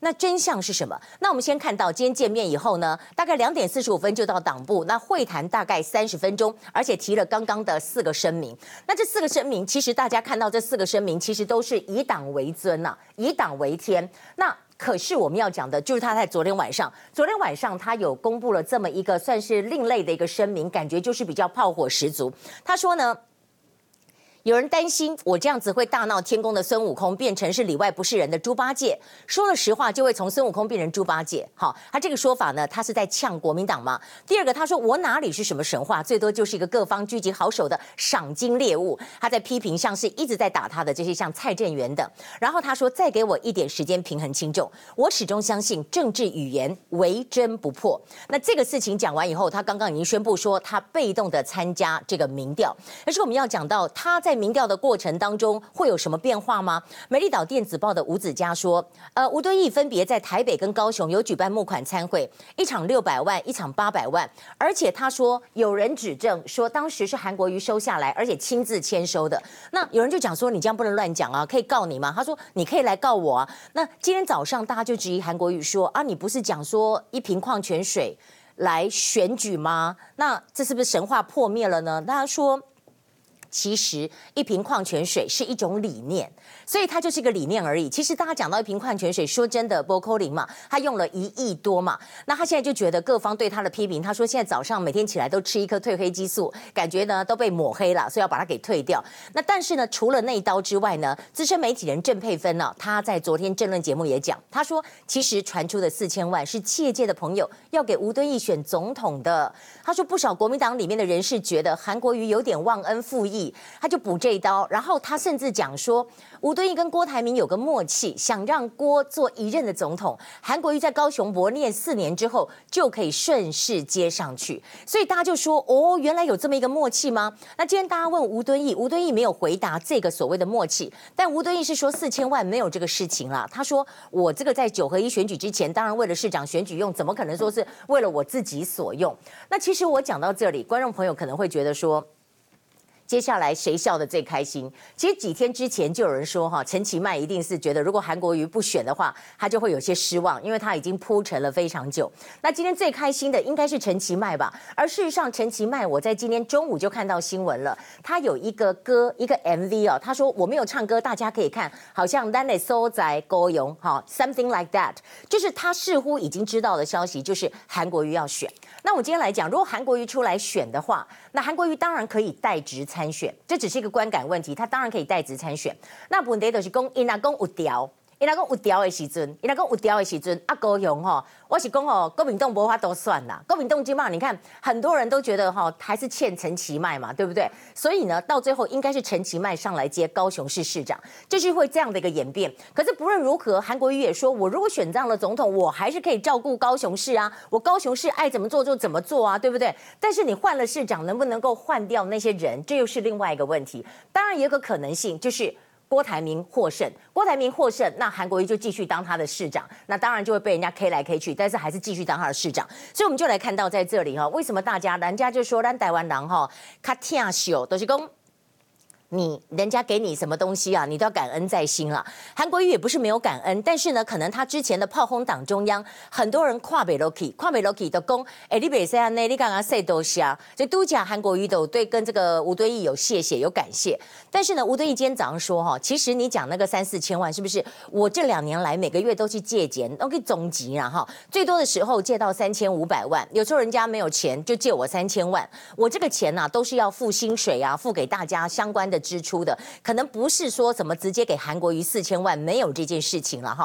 那真相是什么？那我们先看到今天见面以后呢，大概两点四十五分就到党部，那会谈大概三十分钟，而且提了刚刚的四个声明。那这四个声明，其实大家看到这四个声明，其实都是以党为尊呐、啊，以党为天。那可是我们要讲的，就是他在昨天晚上，昨天晚上他有公布了这么一个算是另类的一个声明，感觉就是比较炮火十足。他说呢。有人担心我这样子会大闹天宫的孙悟空变成是里外不是人的猪八戒，说了实话就会从孙悟空变成猪八戒。好，他这个说法呢，他是在呛国民党吗？第二个，他说我哪里是什么神话，最多就是一个各方聚集好手的赏金猎物。他在批评像是一直在打他的这些像蔡正元等。然后他说再给我一点时间平衡轻重，我始终相信政治语言唯真不破。那这个事情讲完以后，他刚刚已经宣布说他被动的参加这个民调。可是我们要讲到他在。民调的过程当中会有什么变化吗？美丽岛电子报的吴子嘉说，呃，吴敦义分别在台北跟高雄有举办募款餐会，一场六百万，一场八百万，而且他说有人指证说当时是韩国瑜收下来，而且亲自签收的。那有人就讲说，你这样不能乱讲啊，可以告你吗？他说你可以来告我啊。那今天早上大家就质疑韩国瑜说啊，你不是讲说一瓶矿泉水来选举吗？那这是不是神话破灭了呢？大家说。其实一瓶矿泉水是一种理念，所以它就是一个理念而已。其实大家讲到一瓶矿泉水，说真的，波扣林嘛，他用了一亿多嘛，那他现在就觉得各方对他的批评，他说现在早上每天起来都吃一颗褪黑激素，感觉呢都被抹黑了，所以要把它给退掉。那但是呢，除了那一刀之外呢，资深媒体人郑佩芬呢，他在昨天政论节目也讲，他说其实传出的四千万是企业界的朋友要给吴敦义选总统的。他说不少国民党里面的人士觉得韩国瑜有点忘恩负义。他就补这一刀，然后他甚至讲说，吴敦义跟郭台铭有个默契，想让郭做一任的总统，韩国瑜在高雄磨练四年之后就可以顺势接上去，所以大家就说，哦，原来有这么一个默契吗？那今天大家问吴敦义，吴敦义没有回答这个所谓的默契，但吴敦义是说四千万没有这个事情啦。他说我这个在九合一选举之前，当然为了市长选举用，怎么可能说是为了我自己所用？那其实我讲到这里，观众朋友可能会觉得说。接下来谁笑得最开心？其实几天之前就有人说，哈，陈其迈一定是觉得如果韩国瑜不选的话，他就会有些失望，因为他已经铺陈了非常久。那今天最开心的应该是陈其迈吧？而事实上，陈其迈我在今天中午就看到新闻了，他有一个歌，一个 MV 哦，他说我没有唱歌，大家可以看，好像 Danny So 在高雄，哈，something like that，就是他似乎已经知道的消息，就是韩国瑜要选。那我今天来讲，如果韩国瑜出来选的话，那韩国瑜当然可以代职参参选，这只是一个观感问题，他当然可以代职参选。那问题就是讲，因啊公有调。伊那个有调的时阵，伊那个有调的时阵，啊高雄吼，我是讲吼，国民党无法都算啦。国民党今嘛，你看很多人都觉得哈，还是欠陈其迈嘛，对不对？所以呢，到最后应该是陈其迈上来接高雄市市长，就是会这样的一个演变。可是不论如何，韩国瑜也说，我如果选上了总统，我还是可以照顾高雄市啊，我高雄市爱怎么做就怎么做啊，对不对？但是你换了市长，能不能够换掉那些人，这又是另外一个问题。当然也有个可能性，就是。郭台铭获胜，郭台铭获胜，那韩国瑜就继续当他的市长，那当然就会被人家 K 来 K 去，但是还是继续当他的市长。所以我们就来看到在这里哈，为什么大家人家就说咱台湾人哈，他听秀都是讲。你人家给你什么东西啊，你都要感恩在心啊。韩国瑜也不是没有感恩，但是呢，可能他之前的炮轰党中央，很多人跨北 Loki，跨北 Loki 的功，哎，你别这样，你刚刚说多下，就都讲韩国瑜都对跟这个吴敦义有谢谢有感谢。但是呢，吴敦义今天早上说哈，其实你讲那个三四千万是不是？我这两年来每个月都去借钱，都可以总结了哈，最多的时候借到三千五百万，有时候人家没有钱就借我三千万，我这个钱呐、啊、都是要付薪水啊，付给大家相关的支出的可能不是说怎么直接给韩国瑜四千万，没有这件事情了哈。